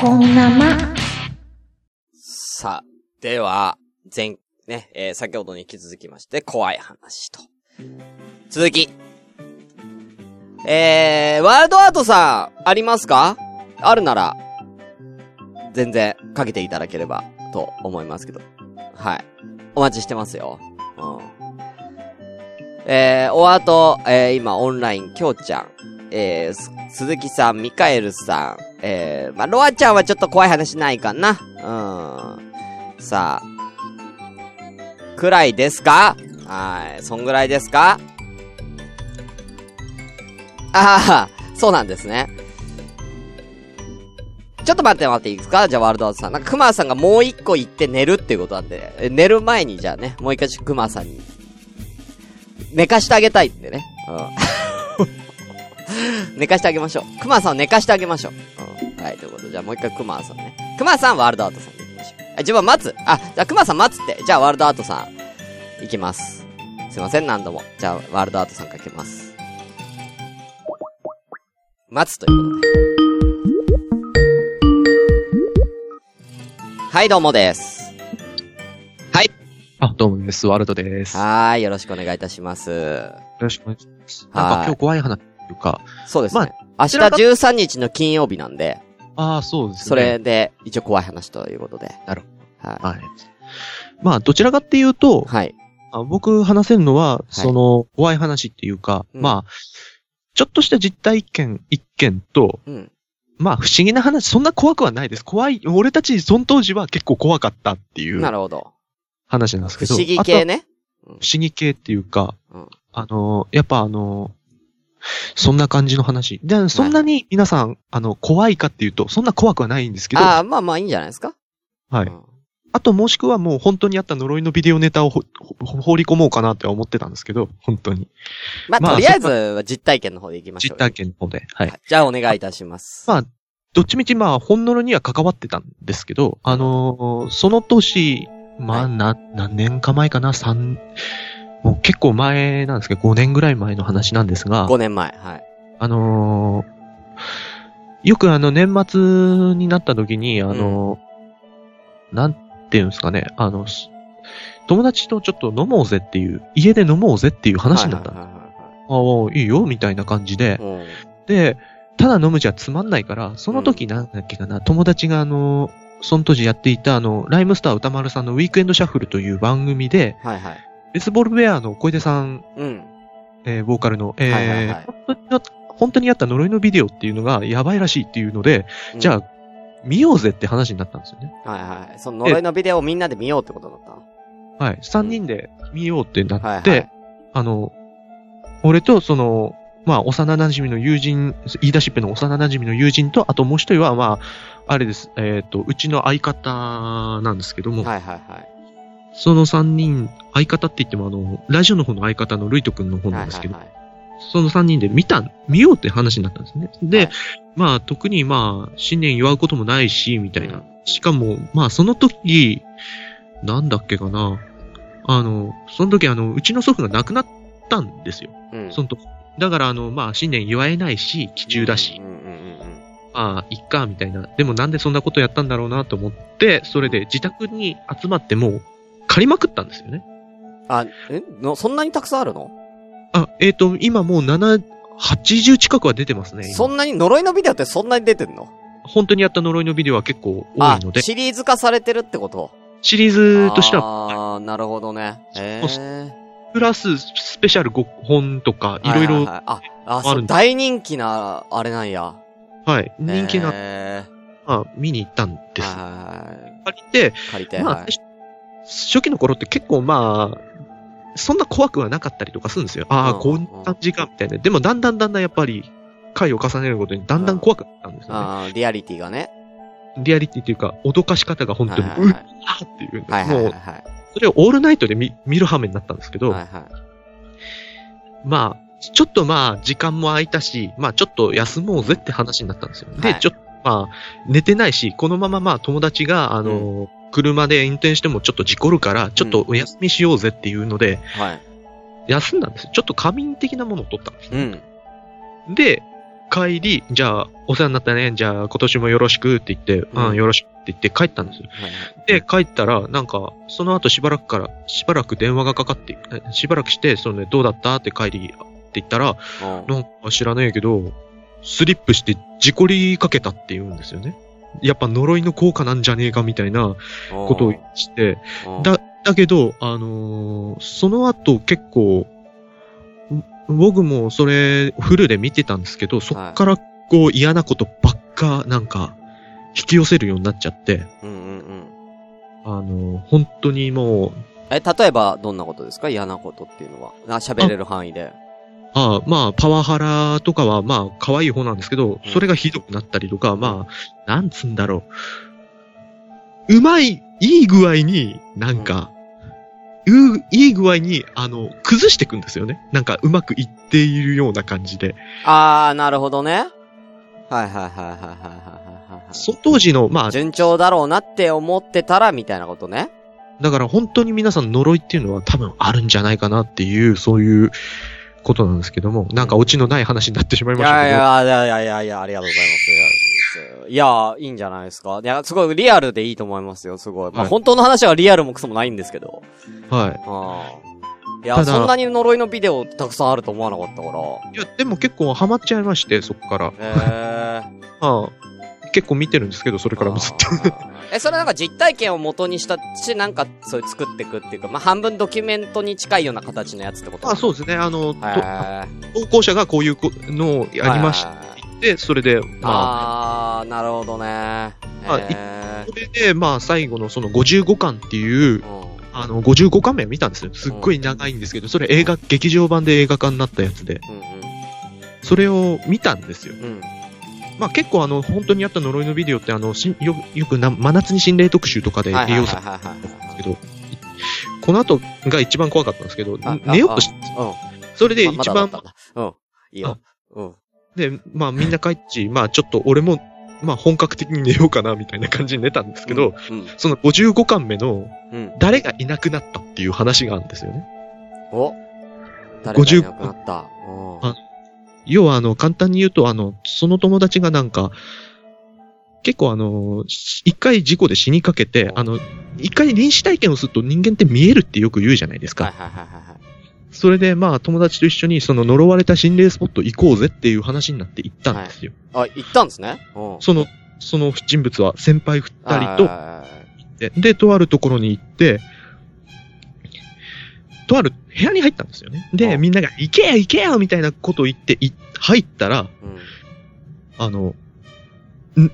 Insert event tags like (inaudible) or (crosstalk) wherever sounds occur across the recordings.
こんなま。さあ、では、前、ね、えー先ほどに引き続きまして、怖い話と。続き。えー、ワールドアートさん、ありますか？あるなら、全然、かけていただければ、と思いますけど。はい。お待ちしてますよ。うん。えー、お後、えー、今、オンライン、きょうちゃん、えー、鈴木さん、ミカエルさん、えー、まあ、ロアちゃんはちょっと怖い話ないかな。うん。さあ、くらいですか？はい。そんぐらいですか？ああ、そうなんですね。ちょっと待って待っていいですか？じゃあワールドアートさん。なんかクマさんがもう一個言って寝るっていうことなんで、寝る前にじゃあね、もう一回クマさんに、寝かしてあげたいってね。うん。(laughs) 寝かしてあげましょう。クマさんを寝かしてあげましょう。うん。はい、ということで、じゃあもう一回クマさんね。クマさん、ワールドアートさんでいきましょう。あ、自分は待つ。あ、じゃあクマさん待つって。じゃあワールドアートさん、いきます。すいません、何度も。じゃあ、ワールドアートさんかけます。待つということで。はい、どうもです。はい。あ、どうもです。ワルドです。よはーい、よろしくお願いいたします。ろしくお願いします。はいなんか今日怖い話というか、そうですね。ま明日13日の金曜日なんで、ああ、そうですね。それで、一応怖い話ということで。なるほど。ははい。まあ、どちらかっていうとい。、はい。あ僕話せるのは、その、怖い話っていうか、うんまあ、ちょっとした実体験一件と、うん。まあ、不思議な話、そんな怖くはないです。怖い、俺たち、その当時は結構怖かったっていうなるほど。話なんですけど。不思議系ね。不思議系っていうか、うんあの、やっぱあの、そんな感じの話。で、そんなに皆さん、あの、怖いかっていうと、そんな怖くはないんですけど、ああ、まあまあいいんじゃないですか？はい。うんあともしくはもう本当にあった呪いのビデオネタを放り込もうかなって思ってたんですけど、本当に。まあ、まあとりあえずは実体験の方でいきましょうよ。実体験の方で。はい。はいじゃあお願いいたします。まあ、どっちみちまあ、本呪いには関わってたんですけど、あのーその年、まあ、はいな、何年か前かな、三、もう結構前なんですけど、5年ぐらい前の話なんですが、5年前。はい。あのーよくあの、年末になった時に、あのーなんていうんですかね、あの、す友達とちょっと飲もうぜっていう、家で飲もうぜっていう話になった。はいはいはいああ、いいよ、みたいな感じで。はいはいで、ただ飲むじゃつまんないから、その時なんだっけかな、友達があの、その当時やっていたあの、ライムスター歌丸さんのウィークエンドシャッフルという番組で、うん。はいはい。ベースボールベアの小出さん、うん。えーボーカルの、えーはいはいはい本当にあ本当にあった呪いのビデオっていうのがやばいらしいっていうので、うんじゃあ、見ようぜって話になったんですよね。はいはい。その呪いのビデオをみんなで見ようってことだったの？はい。三人で見ようってなって、はいはい。あの、俺とその、まあ、幼馴染の友人、言い出しっぺの幼馴染の友人と、あともう一人は、まあ、あれです。えっ、と、うちの相方なんですけども、はいはいはい。その三人、相方って言っても、あの、ラジオの方の相方のルイト君の方なんですけど、はいはいその三人で見た、見ようって話になったんですね。で、はいまあ、特にまあ、新年祝うこともないし、みたいな。うんしかも、まあ、その時、なんだっけかな。あの、その時、あの、うちの祖父が亡くなったんですよ。はい。うん。その時。だから、あの、まあ、新年祝えないし、期中だしう、ん。まあ、いっか、みたいな。でもなんでそんなことやったんだろうなと思って、それで自宅に集まってもう、借りまくったんですよね。あ、え？の、そんなにたくさんあるの？あ、えっ、と、今もう7、80近くは出てますね。今そんなに、呪いのビデオってそんなに出てんの？本当にやった呪いのビデオは結構多あいので、シリーズ化されてるってこと？シリーズとしては、ああ、なるほどね。へそうえ。プラススペシャル5本とか、いろいはろ、あ、あ、そう、大人気な、あれなんや。はい、人気な、へまあ、見に行ったんーです。借りて、借りて、まあはい。、初期の頃って結構まあ、そんな怖くはなかったりとかするんですよ。ああ、うんこんな感じか、みたいな。でも、だんだんだんだんやっぱり、回を重ねるごとにだんだん怖くなったんですよね。あーリアリティがね。リアリティっていうか、脅かし方が本当に、うはいわーっていう、はいはいはいもう、それをオールナイトで見見る羽目になったんですけど、はい。はいはい。まあ、ちょっとまあ、時間も空いたし、まあ、ちょっと休もうぜって話になったんですよ。で、はいちょっと、まあ、寝てないし、このまままあ、友達が、あの、車で運転してもちょっと事故るから、ちょっとお休みしようぜっていうので、はい。休んだんですよ。ちょっと仮眠的なものを取ったんですうね。ん。で、帰り、じゃあ、お世話になったね、じゃあ今年もよろしくって言って、ううんん、よろしくって言って帰ったんですよ。で、帰ったら、なんか、その後しばらくから、しばらく電話がかかって、えしばらくして、そのね、どうだったって帰り、って言ったら、うんなんか知らねえけど、スリップして事故りかけたって言うんですよね。やっぱ呪いの効果なんじゃねえかみたいなことをして、うんだ、だけど、あのーその後結構、ん僕もそれフルで見てたんですけど、そっからこう嫌なことばっかなんか引き寄せるようになっちゃって、うんうんうん。あのー本当にもう、え、例えば、どんなことですか？嫌なことっていうのは。あ喋れる範囲で。あまあ、パワハラとかは、まあ、可愛い方なんですけど、それがひどくなったりとか、まあ、なんつんだろう。うまい、いい具合に、なんか、う、いい具合に、あの、崩していくんですよね。なんか、うまくいっているような感じで。ああ、なるほどね。はいはいはいはいはいはい。その当時の、まあ。順調だろうなって思ってたら、みたいなことね。だから本当に皆さん呪いっていうのは多分あるんじゃないかなっていう、そういうことなんですけども、なんかオチのない話になってしまいいましたけど。やいやいやいやいやいや、ありがとうございます。いや、いいんじゃないですか。いや、すごいリアルでいいと思いますよ、すごい。まあ、はい本当の話はリアルもクソもないんですけど。はい。ああ。いや、そんなに呪いのビデオたくさんあると思わなかったから。いや、でも結構ハマっちゃいまして、そこから。へえ。(laughs) ああ結構見てるんですけど、それからもずっと。え、それなんか実体験を元にしたし、なんかそういう作っていくっていうか、まあ、半分ドキュメントに近いような形のやつってこと？あそうですね。あの、投稿者がこういうこのをやりましはい。て、それで、まあ、あー、なるほどね。あへそれで、まあ、最後のその55巻っていう、あの、55巻目見たんですよ。すっごい長いんですけど、それ映画、劇場版で映画化になったやつで、それを見たんですよ。うんうん。まあ結構あの、本当にあった呪いのビデオってあの、しよよくな真夏に心霊特集とかで利用されはいはいてるんですけど、この後が一番怖かったんですけどあ、寝ようとして、うん。それでま一番、うん。いいよ。うん。で、まあみんな帰っち、まあちょっと俺も、まあ本格的に寝ようかなみたいな感じに寝たんですけど、うん。その55巻目のうん。誰がいなくなったっていう話があるんですよね。お誰がいなくなった？うんあ要はあの、簡単に言うと、あの、その友達がなんか、結構あの、一回事故で死にかけて、あの、一回臨死体験をすると人間って見えるってよく言うじゃないですか。はいはいはいはいはい。それでまあ友達と一緒にその呪われた心霊スポット行こうぜっていう話になって行ったんですよ。あ、行ったんですね。うん。その、その人物は先輩二人とで、とあるところに行って、とある部屋に入ったんですよね。で、うんみんなが行けや行けやみたいなことを言って、い入ったら、ーうん。あの、ん、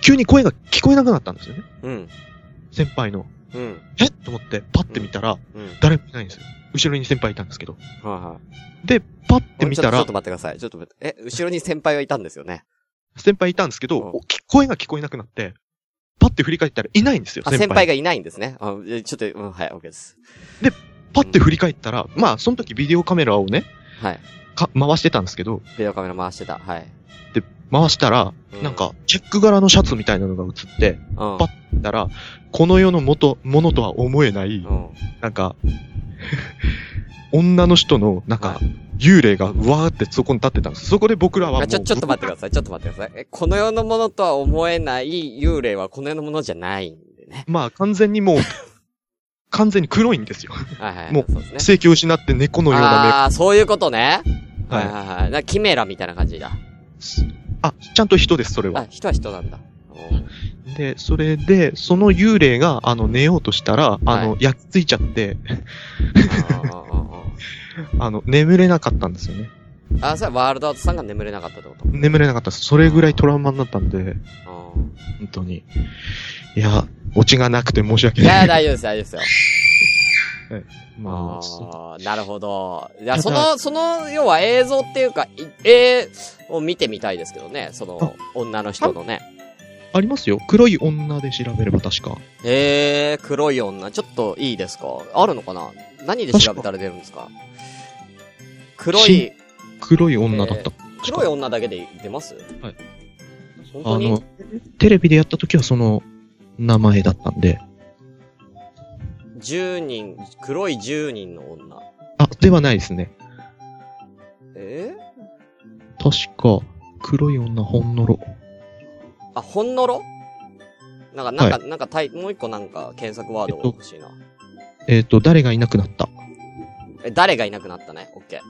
急に声が聞こえなくなったんですよね。うん。先輩の。うん。えっ？と思って、パッて見たら、うん。誰もいないんですよ。後ろに先輩いたんですけど。はいはい。で、パッて見たらちょっとちょっと、待ってください。ちょっと待って。え、後ろに先輩がいたんですよね。先輩いたんですけど、声が聞こえなくなって、パッて振り返ったらいないんですよ、あ、先輩。先輩がいないんですね。ちょっと、うん、はい、OK です。パッて振り返ったら、まあ、その時ビデオカメラをね、はい。か回してたんですけど、ビデオカメラ回してた。はい。回したら、うんなんか、チェック柄のシャツみたいなのが映って、うん。パッたら、この世の元、ものとは思えない、うん。なんか、(laughs) 女の人の、なんか、幽霊がわーってそこに立ってたんです。そこで僕らはもう。あちょ、ちょっと待ってください。ちょっと待ってください。え、この世のものとは思えない幽霊はこの世のものじゃないんでね。まあ、完全にもう、(laughs) 完全に黒いんですよ。はいはい。もうそうね。正気を失って猫のようなああ、そういうことね。目。はいはい。はいはい。なキメラみたいな感じだ。あ、ちゃんと人です、それはあ、。人は人なんだ。うんで、それで、その幽霊が、あの、寝ようとしたら、あの、焼き付いちゃって、あ (laughs) あの、眠れなかったんですよね。ーあー、それはワールドアートさんが眠れなかったってこと？眠れなかったです。それぐらいトラウマになったんで、うん本当に。いや、オチがなくて申し訳いや、ない。大丈夫です、大丈夫ですよ。(laughs) まあ、そああ、なるほど。いや、その、その、要は映像っていうか、い絵を見てみたいですけどね、その、女の人のね。ありますよ。黒い女で調べれば確か。えー、黒い女。ちょっといいですか？あるのかな？何で調べたら出るんですか？黒い、黒い女だった。黒い女だけで出ます？はい。あの、テレビでやった時はその名前だったんで。10人、黒い10人の女？あ、ではないですね。え？確か、黒い女ほんのろ。あ、ほんのろ？なんか、なんか、なんかタイ、もう一個なんか検索ワードが欲しいな。えっ、と、誰がいなくなった？え、誰がいなくなったね？オッケー。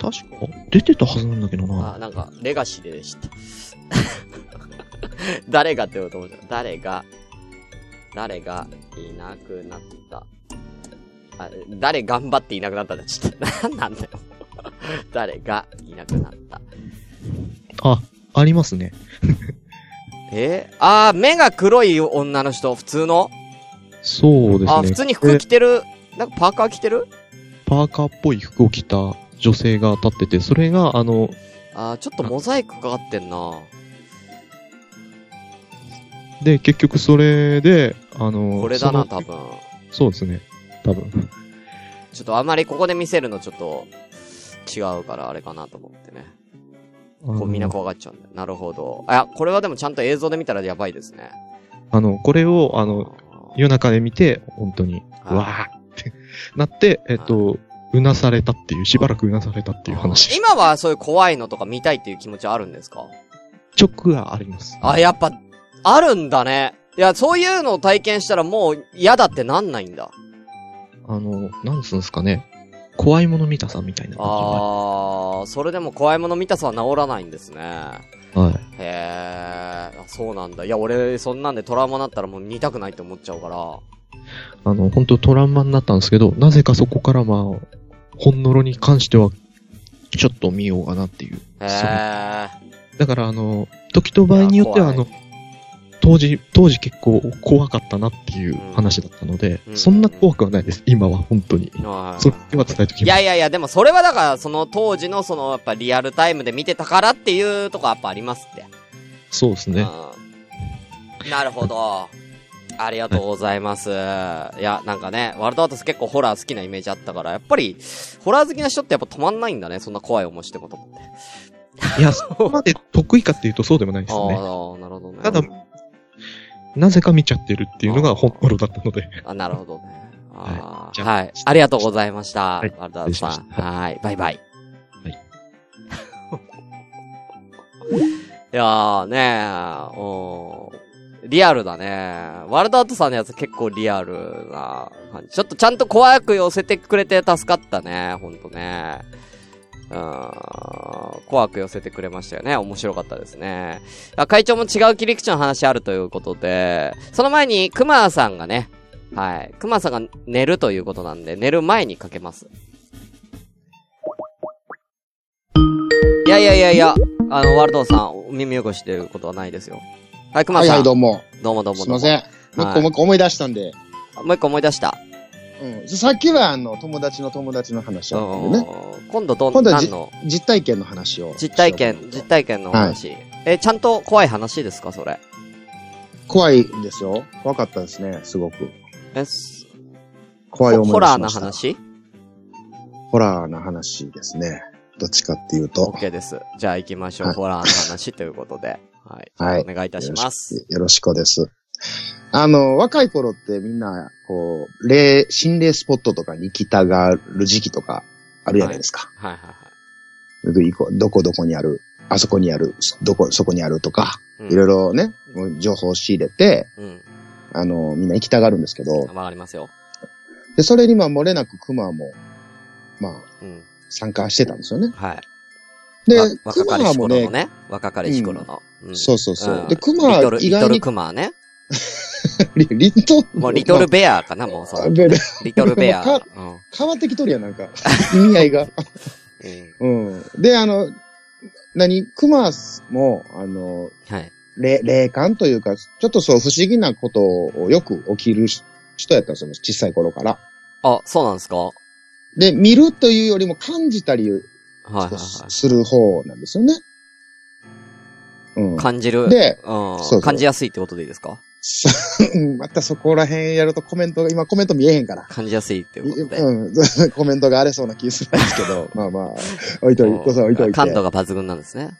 確か、出てたはずなんだけどな。あ、なんか、レガシーでした。(laughs) 誰がって言うと思うじゃん。誰が、誰がいなくなった。あ、誰頑張っていなくなったんだ。ちょっと、なんなんだよ。(laughs) 誰がいなくなった。あ、ありますね。(laughs) え？ー、あー、目が黒い女の人、普通の？そうですね。あ、普通に服着てる、なんかパーカー着てる？パーカーっぽい服を着た女性が立ってて、それが、あの、あー、ちょっとモザイクかかってんなで、結局それで、あの、これだな、その多分。そうですね。多分。ちょっとあまりここで見せるのちょっと違うからあれかなと思ってね。あこうみんなの、怖がっちゃうんだよ。なるほど。あ、これはでもちゃんと映像で見たらやばいですね。あのこれを、あの、夜中で見て、本当に、はいわーって (laughs) なって、えっと、うなされたっていう、しばらくうなされたっていう話。今はそういう怖いのとか見たいっていう気持ちはあるんですか？直はあります。あ、やっぱ、あるんだね。いや、そういうのを体験したらもう嫌だってなんないんだ。あの、なんつうんですかね。怖いもの見たさみたいな感じがあー、それでも怖いもの見たさは治らないんですね。はい。へー、あそうなんだ。いや、俺、そんなんでトラウマになったらもう見たくないって思っちゃうから。あの、本当トラウマになったんですけど、なぜかそこからまあ、ほんのろに関しては、ちょっと見ようかなっていう。へ。だからあの、時と場合によってはあの、当時、当時結構怖かったなっていう話だったので、うんそんな怖くはないです。今は本当に。はいそれは伝えときます。いやいやいや、でもそれはだから、その当時のその、やっぱリアルタイムで見てたからっていうとこやっぱありますって。そうですね。うん。なるほど。ありがとうございます。いや、なんかね、ワールドアートス結構ホラー好きなイメージあったから、やっぱり、ホラー好きな人ってやっぱ止まんないんだね、そんな怖い思いしてもと思って。いや、そこまで得意かっていうとそうでもないですね。ああ、なるほどね。ただなぜか見ちゃってるっていうのが本物だったので。あ、なるほどね。あはいはい。ありがとうございました。はいワールドアートさん。はい。バイバイ。はい。(laughs) いやーねー、おーリアルだね。ワールドアートさんのやつ結構リアルな感じ。ちょっとちゃんと怖く寄せてくれて助かったね。ほんとね。うん怖く寄せてくれましたよね。面白かったですね。会長も違う切り口の話あるということで、その前に、熊さんがね、はい。熊さんが寝るということなんで、寝る前にかけます。いやいやいやいや、あの、ワールドさん、お耳汚してることはないですよ。はい、熊さん。はいはい、どうも。どうもどうもどうも。すいません。もう一個、もう一個思い出したんで。もう一個思い出した。うん。さっきは、あの、友達の友達の話だったんでね。うん今度どん、今度はじ何の？実体験の話を。実体験、実体験のお話。え、ちゃんと怖い話ですかそれ？怖いですよ。怖かったですね、すごく。え、す怖い思いホラーな。話？ホラーな話ですね。どっちかっていうと。?OK です。じゃあ行きましょう。はいホラーの話ということで。はい。はいお願いいたします。よろしくです。あの、若い頃ってみんな、こう、霊、心霊スポットとかに行きたがる時期とかあるじゃないですか。はいはいはい。で行こうどこどこにある、あそこにある、どこ、そこにあるとか、うんいろいろね、情報を仕入れて、うん。あの、みんな行きたがるんですけど、わかりますよ。で、それにまあ漏れなく熊も、まあ、うん。参加してたんですよね。はい。でわ、若熊かりしもね、頃のね。若かりし頃の。うんそうそうそう。うんで、熊リトル、リトルは意外に、クマね。リ (laughs) リトもうリトルベアかな、もうその。まあベルリトルベア。変わってきとるやん、なんか。(laughs) 意味合いが。う (laughs) ん。うん。で、あの、何？熊も、あの、はい。霊、霊感というか、ちょっとそう不思議なことをよく起きる人やったんですよ、小さい頃から。あ、そうなんですか？はで、見るというよりも感じたりいはいはいはする方なんですよね。うんい。。感じる。で、うん感じやすいってことでいいですか？う (laughs) んまたそこら辺やるとコメントが、今コメント見えへんから。感じやすいってことで。うん、(laughs) コメントが荒れそうな気するんですけど、まあまあ、置いといて、そう置いといて。感度が抜群なんですね。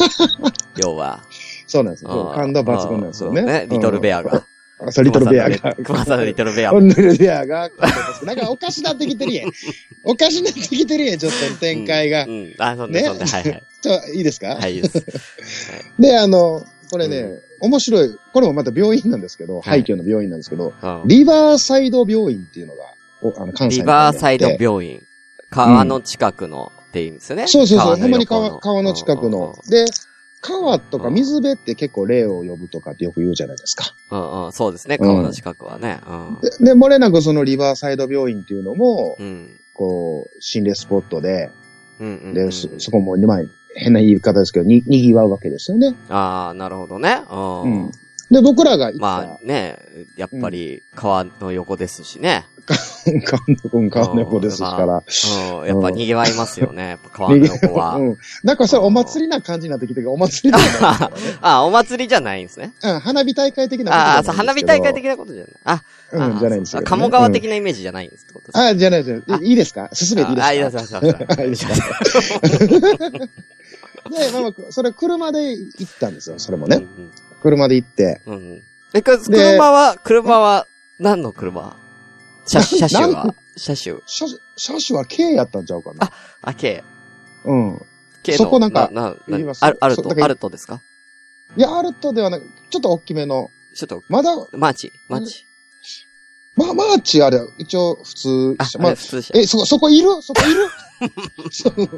(laughs) 要は。そうなんですよ。感度抜群なんですよね。そうリトルベアが。そう、リトルベアが。熊さんのリトルベア。リトルベアが。なんかおかしなってきてるやん。(laughs) おかしなってきてるやん、ちょっと展開がう。ん。あ、そんで、ねそんで、はいはい。(laughs) ちょ、いいですか？はい、いいです。(laughs) で、あの、これね、う面白い。これもまた病院なんですけど、はい廃墟の病院なんですけど、うんリバーサイド病院っていうのが、おあの、関西リのバーサイド病病院。川の近くのって意味ですよね。そうそうそう、ほんまに横川、川の近くの。で、川とか水辺って結構霊を呼ぶとかってよく言うじゃないですか。うんうん、そうですね、うん川の近くはね。で、で漏れなくそのリバーサイド病院っていうのもう、ん。うん。こう、心霊スポットで、うんうんうん。で、そ、そこも、まあ、変な言い方ですけど、に、賑わうわけですよね。ああ、なるほどね。ううんん。で、僕らが行った、まあね、やっぱり川の横ですしね。川の、川の横ですから。うん、やっぱ賑わいますよね、川の横は。(laughs) うん。なんかそれお祭りな感じになってきてるお祭りじゃないね。(laughs) あ、お祭りじゃないんですね。うん、花火大会的なことああ、花火大会的なことじゃない。あ、うん、あじゃないんですよ、ね。鴨川うん的なイメージじゃないんですってことですあ、じゃないですよ。いいいですか？進めていいですか？あ、いいです、いいです。いいですあいいですかで、まあまあ、それ車で行ったんですよ、それもね。車で行って。うんうん。うんうん。え、く車は、車は、何の車？車、車種は車種。車、車種は K やったんちゃうかな。あ、K。うん。K の。そこなんかな、な、なアルト、アルトですか？いや、アルトではなく、ちょっと大きめの、ちょっと、まだ、マーチ、マーチ。まあ、マーチあれ、一応普通、あ、まあ普通車。え、そこ、そこいる？そこいる？そ (laughs) そこいる？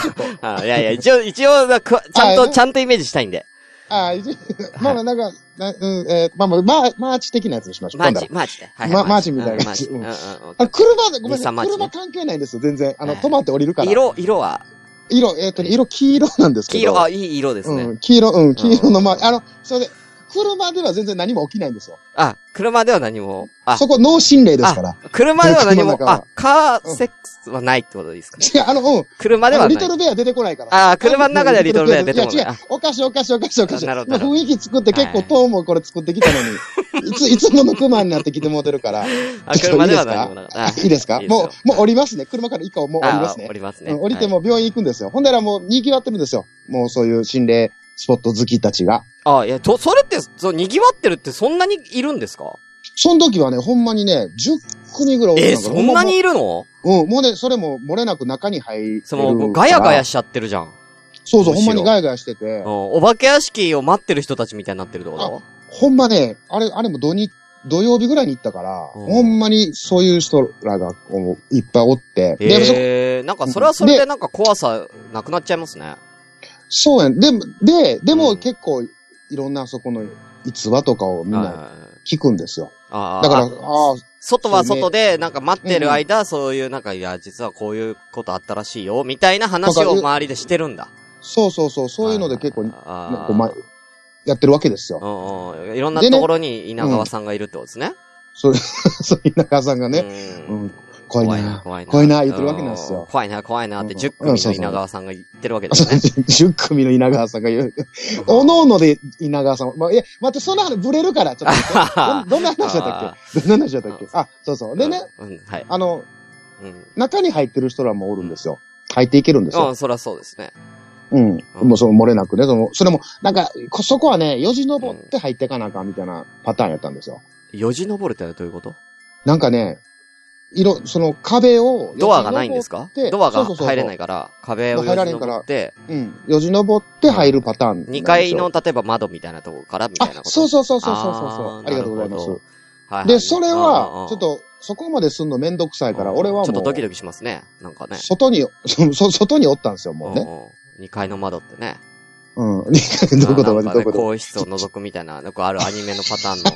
ちょっと。(laughs) あいやいや、一応、一応、ちゃんと、あちゃんとイメージしたいんで。ああまあ、なんか、なうん、えーまあまあ、マーマーチ的なやつにしましょう。マーチ、マーチで。はいまはい。マーチみたいなうんマーチ。ううん。あ、車で、ごめんなさい。車関係ないんですよ、全然。あの、はい止まって降りるから。色、色は、色、えっ、とね、色黄色なんですけど。黄色、あ、いい色ですね。うん、黄色、うん、黄色のまあ、あの、それで、車では全然何も起きないんですよ。あ、車では何も、あ、そこ脳心霊ですから。車では何もあ、カーセックスはないってことですか？違う、あの、うん。車ではないリト。ルベア出てこないから。あ車の中ではリトルベア出てこないいや、違う。おかしいおかしいおかしいおかしい。なるほど今雰囲気作って結構トーンもこれ作ってきたのに、(laughs) いつ、いつもの熊になってきてもうてるから。あ、車では何もなか。いいですか？いいですよもう、もう降りますね。車から以降もう降りますねあ降。りますね。うん降りても病院行くんですよ。ほんだらもう賑わってるんですよ。もうそういう心霊スポット好きたちが。はい。あ、いや、と、それって、そう、賑わってるってそんなにいるんですか？その時はね、ほんまにね、10組ぐらいおったえ、のかそんなにいるの？うん、もうね、それも漏れなく中に入るその、ガヤガヤしちゃってるじゃん。そうそう、ほんまにガヤガヤしててうん、、お化け屋敷を待ってる人たちみたいになってるってこと？ほんまね、あれ、あれも土日、土曜日ぐらいに行ったから、うんほんまにそういう人らがこういっぱいおって、えー、なんかそれはそれでなんか怖さなくなっちゃいますね。そうやん。でも、で、でうん。も結構いろんなそこの逸話とかをみんなはい。聞くんですよ。あー。だから、あああ、外は外で、なんか待ってる間、そういう、なんか、いや、実はこういうことあったらしいよ、みたいな話を周りでしてるんだ。そうそうそう、そういうので結構、まやってるわけですよ。いろんなところに稲川さんがいるってことですね。そう、(laughs) そういう中さんがね、ううんん、怖いな、怖いな。怖いな言ってるわけなんですよう怖いな、怖いなってうん10組の稲川さんが言ってるわけですね。10 (laughs) 組の稲川さんが言う。おのおので稲川さん。まあ、いや、待って、そんな話ブレるから、ちょっと。ど (laughs) どんな話だったっけ？どんな話だったっけ？あ、そうそう。でね、はい。あの、うん。中に入ってる人らもおるんですよ。入っていけるんですよ。うん、そりゃそうですね。うん。もうその漏れなくね、その、それも、なんか、こそこはね、よじ登って入ってかなあかんみたいなパターンやったんですよ。よじ登るってどういうこと？なんかね、色、その壁を、ドアがないんですか？ドアが入れないから、壁をよじ登って、うん。よじ登って入るパターンなんですよ。2階の、例えば窓みたいなところからみたいなあこ、と？そうそうそうそうそうそうありがとうございます。はいはいで、それはちょっと、そこまですんのめんどくさいから、俺はもう、ちょっとドキドキしますね。なんかね。外に、そそ外におったんですよ、もうね。うん。2階の窓ってね。うん。どういうこどこと更衣室を覗くみたいな、よくあるアニメのパターンの。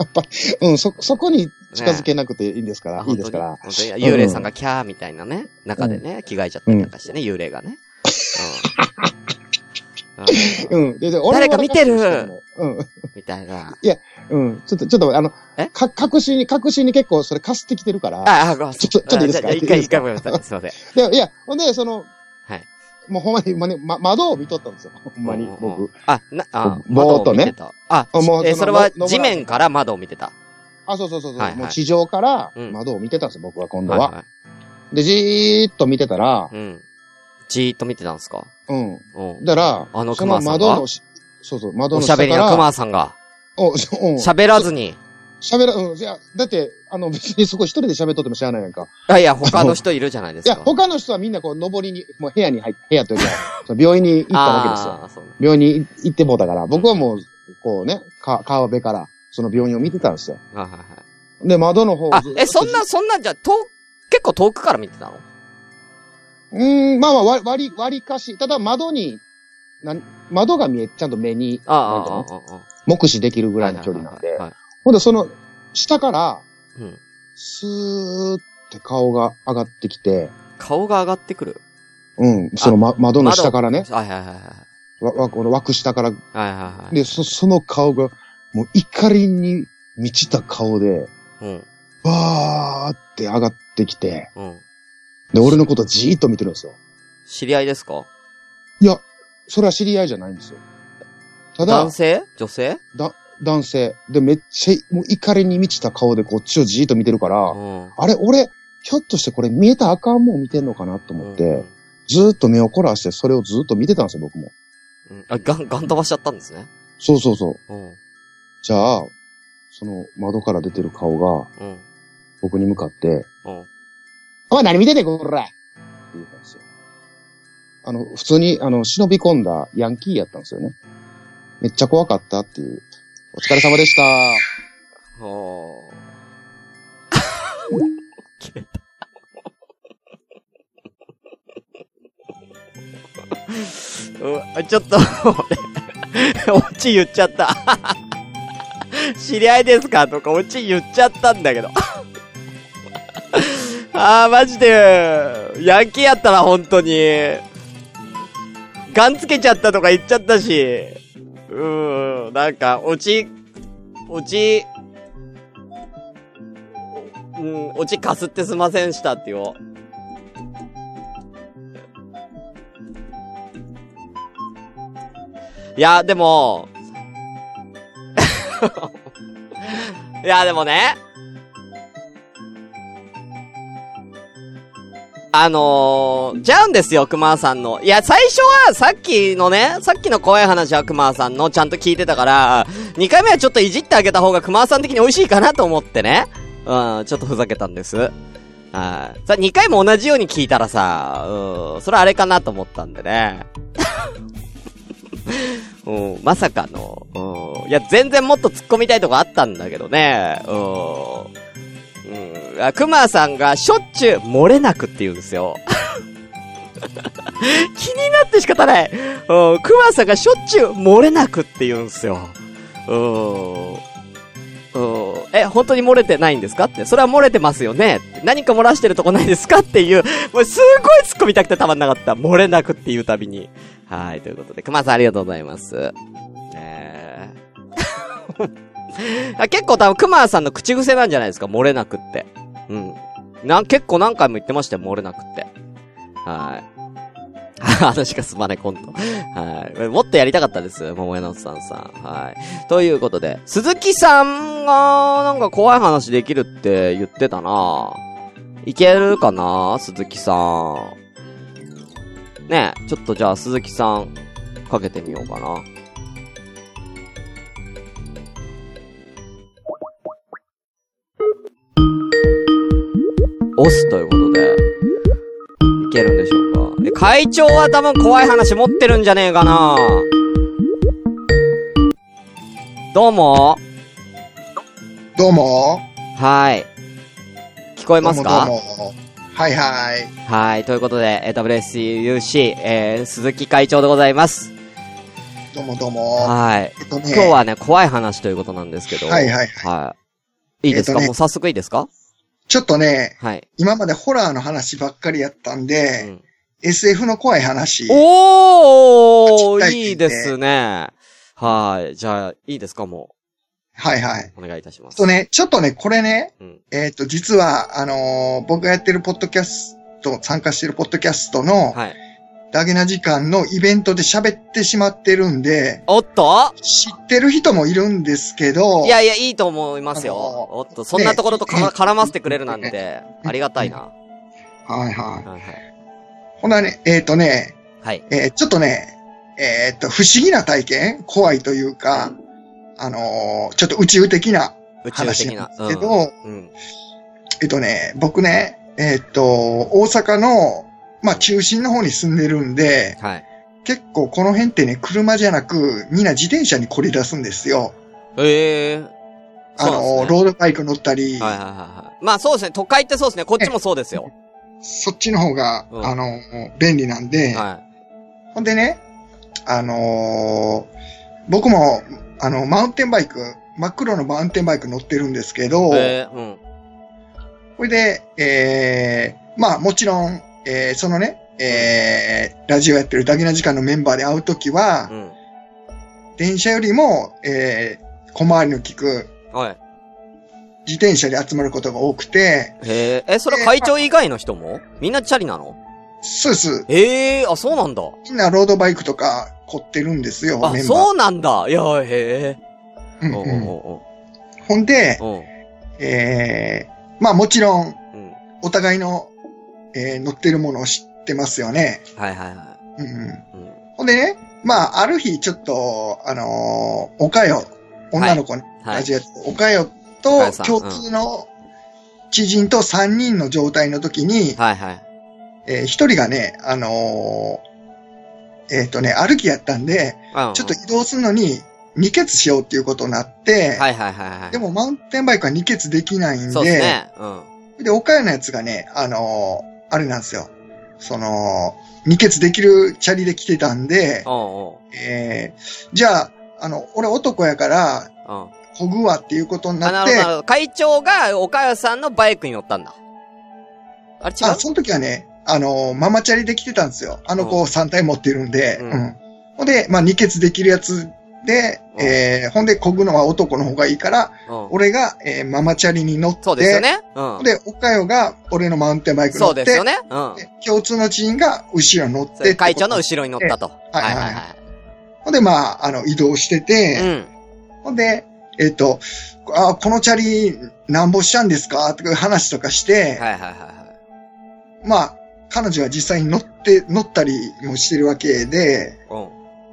(laughs) うん、そ、そこに近づけなくていいんですから、あいいですから。本当に？幽霊さんがキャーみたいなね、中でね、着替えちゃったりなんかしてね、幽霊がね。うん。うんうん。で、で、俺誰か見てるうん。みたいな。うん。ちょっと、ちょっと、あのえ、か、確信に、確信に結構それかすってきてるから。あ、あ、ごめんなさちょっとちょっといいですか？一回、一回ごめんなさい。すいません。で、いや、ほんで、その、はい。もうほんまに、まね、ま、窓を見とったんですよ。(laughs) ほんまに僕う。あ、な、あ、ぼーっとね窓を見てた。あ、あもうえ、そのそれはの地面から窓を見てた。あ、そうそうそうそう、はいはいもう地上からうん窓を見てたんですよ、僕は今度は。はで、じーっと見てたら。うん。じーっと見てたんですか？うん。うん。だから、あのその熊さんが？窓のし、そうそう、窓おの下から、しゃべりな熊さんが。お、しうん。喋らずに。喋ら、うん。いや、だって、あの、別にそこ一人で喋っとってもしゃあないやんか。あ、いや、他の人いるじゃないですか。いや、他の人はみんなこう、登りに、もう部屋に入って、部屋というか、(laughs) その病院に行ったわけですよ。病院に行ってもうたから、僕はもう、こうね、か、川辺から、その病院を見てたんですよ。はいはいはい。で、窓の方をあえ、そんな、そんな、じゃあ、遠、結構遠くから見てたの？うーん、まあまあ、割割り、割りかし、ただ窓に、なん窓が見え、ちゃんと目に、ああ。目視できるぐらいの距離なんではい、はいはいほんで、その、下から、うん。スーって顔が上がってきて、顔が上がってくる。うん、その、ま、窓の下からね、はいはいはいはい。わ、わ、この枠下から、はいはいはい。で、そ、その顔が、もう怒りに満ちた顔で、うん。わーって上がってきて、うん。で、俺のことじーっと見てるんですよ。知り合いですか？いや、それは知り合いじゃないんですよ。ただ男、性？女性？だ、男性。で、めっちゃ、もう怒りに満ちた顔でこっちをじーっと見てるから、うん。あれ、俺、ひょっとしてこれ見えたらあかんもん見てんのかなと思って、うんずーっと目を凝らしてそれをずーっと見てたんですよ、僕も。うんあ、ガン、ガン飛ばしちゃったんですね。そうそうそう。うん。じゃあ、その窓から出てる顔がうん。僕に向かって、うん。お前何見ててこらって言ったんですよ。あの、普通に、あの、忍び込んだヤンキーやったんですよね。めっちゃ怖かったっていう。お疲れ様でした。おー。切れた。(laughs) うん、ちょっと、俺、オチ言っちゃった。(laughs) 知り合いですかとか、オチ言っちゃったんだけど。(laughs) あー、マジで、ヤンキーやったら、本当に。ガンつけちゃったとか言っちゃったし。うーん、なんか、落ち、落ち、うん、落ちかすってすませんしたってよ。いや、でも、(laughs) いや、でもね、あのー、ちゃうんですよ、熊さんの。いや、最初は、さっきのね、さっきの怖い話は熊さんのちゃんと聞いてたから、2回目はちょっといじってあげた方が熊さん的に美味しいかなと思ってね。うん、ちょっとふざけたんです。はい。さ、2回も同じように聞いたらさ、うん、それあれかなと思ったんでね。(laughs) うん、まさかの、うん、いや、全然もっと突っ込みたいとこあったんだけどね、うん。うん。熊さんがしょっちゅう漏れなくって言うんですよ。(laughs) 気になって仕方ない。うん。熊さんがしょっちゅう漏れなくって言うんですよ。うん。うん。え、本当に漏れてないんですかって。それは漏れてますよね何か漏らしてるとこないですかっていう、もうすごい突っ込みたくてたまんなかった。漏れなくっていうたびに。はい、ということで、熊さんありがとうございます。えー結構多分、熊さんの口癖なんじゃないですか、漏れなくって。うん。な、結構何回も言ってましたよ、漏れなくって。はい。(laughs) 話がすまないコント。はい。もっとやりたかったです、桃屋のおっさんさん。はい。ということで、鈴木さんが、なんか怖い話できるって言ってたないけるかな鈴木さん。ねえ、ちょっとじゃあ鈴木さん、かけてみようかな。押すということで、いけるんでしょうか？え、会長は多分怖い話持ってるんじゃねえかなどうもどうも。はい。聞こえますか？どうもどうもはいはい。はい。ということで、えー WSUC、えー、鈴木会長でございます。どうもどうも。はい。えっとね、今日はね、怖い話ということなんですけど。はいはいはい。いいですか、えっとねもう早速いいですか？ちょっとね、はい。今までホラーの話ばっかりやったんうで、ん、SF の怖い話。おーいいいですね。はい。じゃあ、いいですか？もはいはい。う。お願いいたします。とね、ちょっとね、これね、うん。えっ、と、実は、あのー僕がやってるポッドキャスト、参加してるポッドキャストの、はい。ダゲな時間のイベントで喋ってしまってるんで、おっと？知ってる人もいるんですけど、いやいや、いいと思いますよ。おっと、そんなところと絡ませてくれるなんて、ありがたいな。はいはい。はいはい。ほなね、えっ、とね、はい。えーちょっとね、えーっと、不思議な体験？怖いというか、あのーちょっと宇宙的な話的な。なんですけど、うん。えっとね、僕ね、えっと、大阪の、まあ中心の方に住んでるんで、はい。結構この辺ってね、車じゃなく、みんな自転車に凝り出すんですよ。ええー。あの、ねロードバイク乗ったり、はいはいはいはい。まあそうですね。都会ってそうですね。こっちもそうですよ。そっちの方が、うんあの、便利なんで、はほんでね、あのー僕も、あの、マウンテンバイク、真っ黒のマウンテンバイク乗ってるんですけど、い。えー、うん。これで、えー、まあもちろん、えー、そのね、えー、ラジオやってるダギな時間のメンバーで会うときは、うん。電車よりも、えー、小回りの利くはい。自転車で集まることが多くて、へえ、え、それ会長以外の人も？みんなチャリなの？そうです。ええー、あ、そうなんだ。みんなロードバイクとか凝ってるんですよ、あ、メンバー。そうなんだ。いや、へえ。うんうんほんで、おうおうえー、まあもちろん。お互いの、えー乗ってるものを知ってますよね。はいはいはうんうん、い。うん。ほんでね、まあ、ある日、ちょっと、あのーおかよ、女の子に、はい。ラジオやっておかよと共通の知人と3人の状態の時に、はいはい。えー一人がね、あのーえっ、とね、歩きやったんで、うんちょっと移動するのに、二欠しようっていうことになって、はいはいはいはい。でもマウンテンバイクは二欠できないんで、そうですね。うん。で、岡谷のやつがね、あのーあれなんですよ。その、二欠できるチャリで来てたんで、おうおえー、じゃあ、あの、俺男やから、う。うん。こぐわっていうことにあ、ななって。会長が岡谷さんのバイクに乗ったんだ。あれ違う？あ、その時はね、あの、ママチャリで来てたんですよ。あの子3体持ってるんで、ううんん。ほんで、まあ、二欠できるやつで、うんえー、ほんで、こぐのは男の方がいいから、うん。俺が、えー、ママチャリに乗って、そうですよね。うん。で、岡代が俺のマウンテンバイク乗って、そうですよね。うん。で共通の知人が後ろに乗ってそれ会長のろ。後ろに乗ったと。はいはいはいほんで、まあ、あの、移動してい。て、うん。ほんで、えっ、と、あ、このチャリ、なんぼしたんですか？とかいう話とかして、はいはいはいはい。まあ、彼女は実際に乗って、乗ったりもしてるわけで、うん。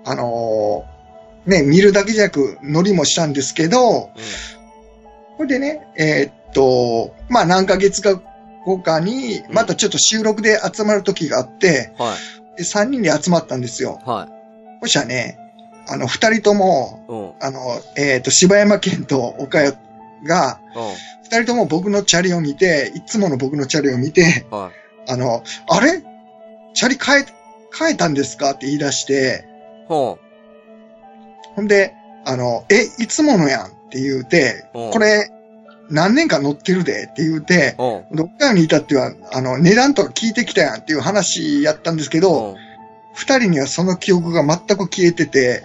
あのーね、見るだけじゃなく乗りもしたんですけど、これでね、えーっと、まあ何ヶ月か後かに、またちょっと収録で集まる時があって、うん。はい。で3人で集まったんですよ。はそしたらね、あの、二人とも、い。うん。あの、えーっと、柴山県と岡谷が、う二人とも僕のチャリを見て、いつもの僕のチャリを見て、ん。はい。あの、あれ？チャリ変え、変えたんですか？って言い出して、ほほんで、あの、え、いつものやんって言うて、うんこれ、何年か乗ってるでって言うて、う。うん。どっかにいたっては、あの、値段とか聞いてきたやんっていう話やったんですけど、うん。二人にはその記憶が全く消えてて、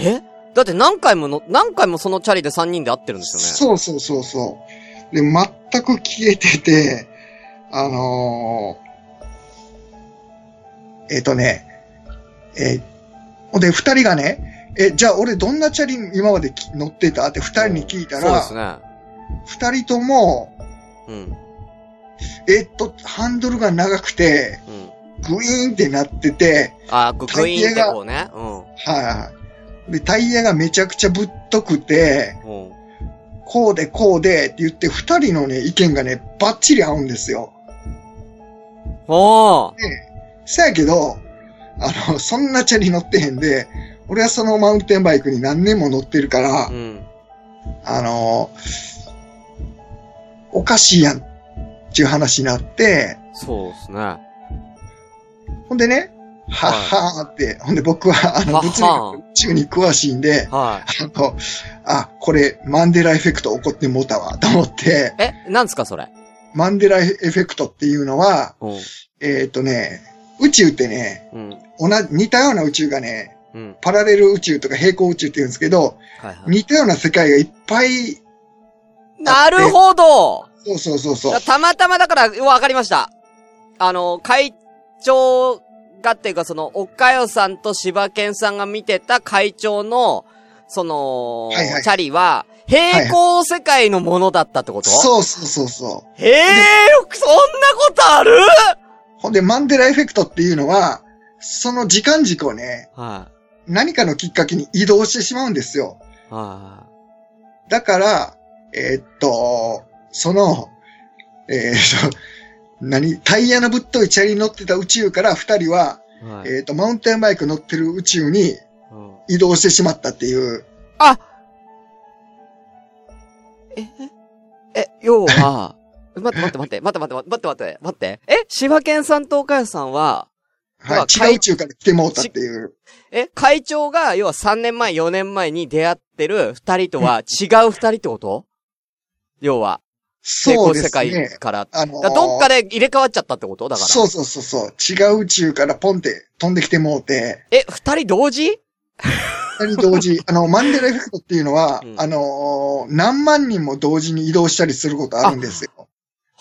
え？だって何回もの、何回もそのチャリで3人で会ってるんですよね。そうそうそうそう。で、全く消えてて、あのーえっ、とね、えーほんで、二人がね、え、じゃあ俺どんなチャリ今までき乗ってた？って二人に聞いたらそうです、ね。二人とも、うん。えっと、ハンドルが長くて、うん。グイーンってなってて、あ、ググイーンってこうね。うん。はい、で、タイヤがめちゃくちゃぶっとくて、うん。こうでこうでって言って、二人のね、意見がね、バッチリ合うんですよ。おーそやけど、あの、そんなチャリ乗ってへんで、俺はそのマウンテンバイクに何年も乗ってるから、うん。あの、おかしいやんっていう話になって、そうですね。ほんでね、はっはーって、ほんで僕は、あの、物理学中に詳しいんで、はあの、あ、これ、マンデラエフェクト起こってもうたわ、と思って、い。え、なんですかそれ？マンデラエフェクトっていうのは、うん。えっ、とね、宇宙ってね、うん。同じ、似たような宇宙がね、うん。パラレル宇宙とか平行宇宙って言うんですけど、はいはい。似たような世界がいっぱい、なるほどそうそうそうそう。たまたまだから、わかりました。あの、会長がっていうか、その、岡代さんと柴犬さんが見てた会長の、その、はいはいチャリは、平行世界のものだったってこと、そうそうそうそう。へえ、そんなことある？ほんで、マンデラエフェクトっていうのは、その時間軸をね、は何かのきっかけに移動してしまうんですよ。い。はだから、えーっと、その、えーっと、何タイヤのぶっといチャリに乗ってた宇宙から二人は、い。はい。えーっと、マウンテンバイク乗ってる宇宙にうん移動してしまったっていう。あええ、要は、(laughs) 待って待って待って、待って待って待って待って待って。え柴犬さんと岡谷さんは、はまあい。違う宇宙から来てもうたっていう。え、会長が、要は3年前、4年前に出会ってる二人とは違う二人ってこと？要は、成そうで功世界すね。から。あのーどっかで入れ替わっちゃったってこと？だから。そうそうそうそう。違う宇宙からポンって飛んできてもうて、え、二人同時？二人同時、(laughs) あの、マンデラエフェクトっていうのは、うんあのー何万人も同時に移動したりすることあるんですよ。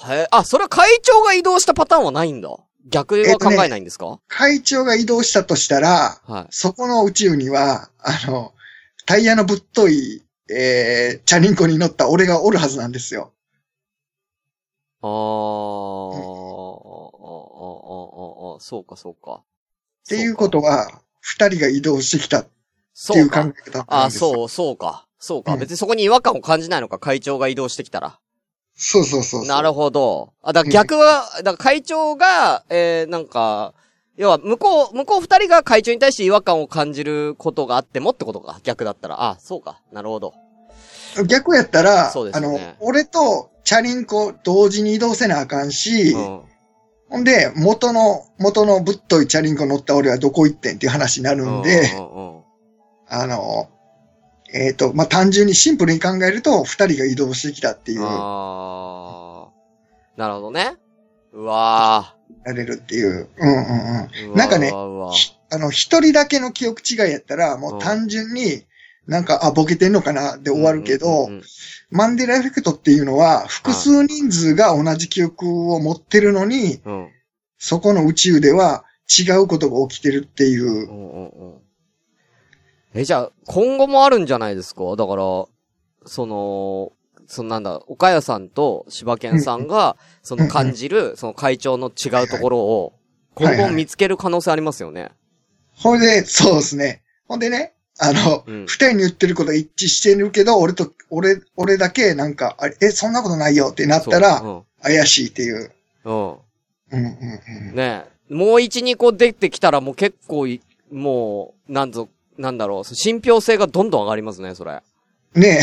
へあ、それは会長が移動したパターンはないんだ。逆は考えないんですか、会長が移動したとしたら、はい。そこの宇宙には、あの、タイヤのぶっとい、えー、チャリンコに乗った俺がおるはずなんですよ。あー、あー、あー、あー、あー、あーそうか、そうか。っていうことは、二人が移動してきたってそいうう考か。え方なんですよ。そう、そうか。そうか。うん別にそこに違和感を感じないのか、会長が移動してきたら。そうそうそう。なるほど。あ、だから逆は、だから会長が、えー、なんか、要は、向こう、向こう二人が会長に対して違和感を感じることがあってもってことか。逆だったら。あ、そうか。なるほど。逆やったら、あそうですねの、俺とチャリンコ同時に移動せなあかんし、うん。ほんで、元の、元のぶっといチャリンコ乗った俺はどこ行ってんっていう話になるんで、うんうんうんあの、えっ、と、まあ、単純にシンプルに考えると、二人が移動してきたっていう、あー。なるほどね。うわられるっていう。うんうんうん。なんかねあの、一人だけの記憶違いやったら、もう単純に、なんか、あ、ボケてんのかなで終わるけど、うんうんうんマンデラエフェクトっていうのは、複数人数が同じ記憶を持ってるのに、うん。うんそこの宇宙では違うことが起きてるっていうう。んうんうん。え、じゃあ、今後もあるんじゃないですか？だから、その、そのなんだ、岡谷さんと柴犬さんが、その感じる、その会長の違うところを、今後見つける可能性ありますよね。ほんで、そうですね。ほんでね、あの、うん二人に言ってることが一致してるけど、俺と、俺、俺だけなんか、あれえ、そんなことないよってなったら、そう怪しいっていう。うん。うん。うんうんうん。ねえ。もう一、二個出てきたらもう結構い、もう、なんぞ、なんだろう、信憑性がどんどん上がりますね、それ。ね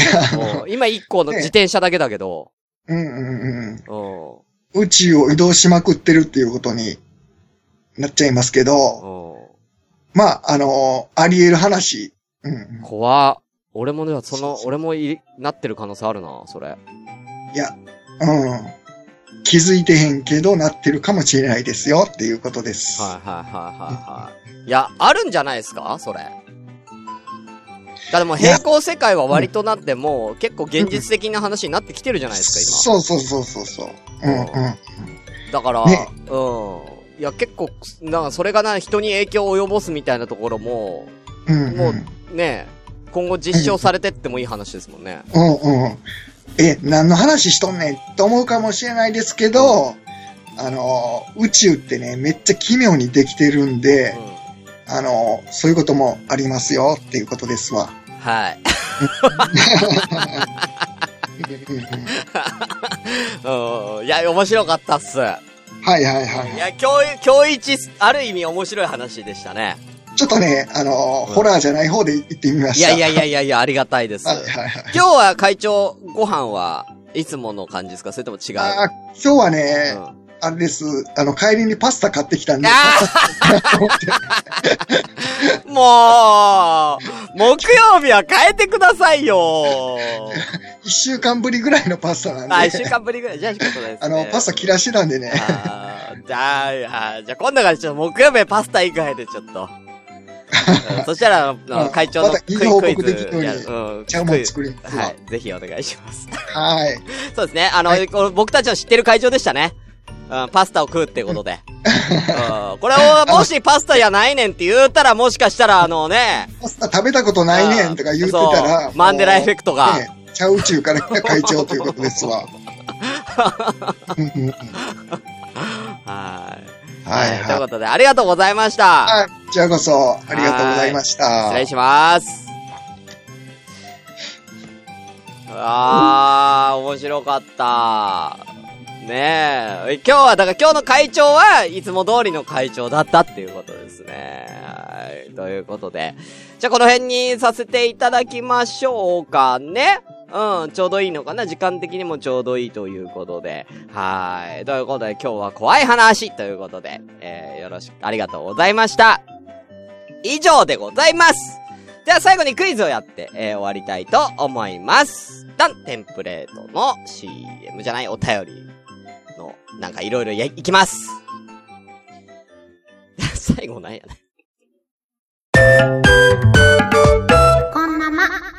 うん (laughs) 今一個の自転車だけだけど、え。うんうんうん。うん。宇宙を移動しまくってるっていうことになっちゃいますけど、うん。まあ、あのあり得る話。うんうん。怖っ俺もね、その、俺もい、なってる可能性あるな、それ。いや、うん。気づいてへんけど、なってるかもしれないですよっていうことです。はいはいはいはいはい。いや、あるんじゃないですか？それ。だもう平行世界は割となってもう結構現実的な話になってきてるじゃないですか、そうそうそうそうそう。うんうん。今。だから、ねうん。いや、結構、なんかそれがな、人に影響を及ぼすみたいなところも、うんうん。もうね、今後実証されてってもいい話ですもんね。うんうん。え、何の話しとんねんと思うかもしれないですけど、あの、宇宙ってね、めっちゃ奇妙にできてるんで、うあの、そういうこともありますよっていうことですわ。ん。はい。(laughs) うん。いや、面白かったっす。はいはいはいいはい。や、今日、今日一、ある意味面白い話でしたね。ちょっとね、あの、うんホラーじゃない方で行ってみました。いやいやいやいやありがたいです。はいはいはい。今日は会長、ご飯はいつもの感じですか？それとも違う？あー今日はね、うんあれです。あの、帰りにパスタ買ってきたんで。もう、木曜日は変えてくださいよ。一週間ぶりぐらいのパスタなんで。あ、一週間ぶりぐらい。じゃあ、仕事です、ね。あの、パスタ切らしてたんでね。あーじゃあ、あじゃあ今度からちょっと木曜日はパスタ以外でちょっと。うんそしたら、(laughs) 会長のクイきるようんちゃうもん作りはい。ぜひお願いします。はい。(laughs) そうですね。あの、はい僕たちの知ってる会長でしたね。うん、パスタを食うってことで。うん、これを、もしパスタやないねんって言うたら、もしかしたら、あのね、パスタ食べたことないねんとか言ってたそらう。マンデラエフェクトがね、ちゃう宇宙から来た会長ということですわ。(laughs) はい。はいはい。ということで、ありがとうございました。あ、こちらこそ、ありがとうございました。失礼します。あー、面白かった。ねえ。今日は、だから今日の会長はいつも通りの会長だったっていうことですね。はい。ということで。じゃあこの辺にさせていただきましょうかね。うん、ちょうどいいのかな時間的にもちょうどいいということで。はい。ということで今日は怖い話ということで、えー、よろしく、ありがとうございました。以上でございます。では最後にクイズをやって、えー終わりたいと思います。ダンテンプレートの CM じゃないお便り、なんかいろいろや、いきます (laughs) 最後なんやね。こんなま。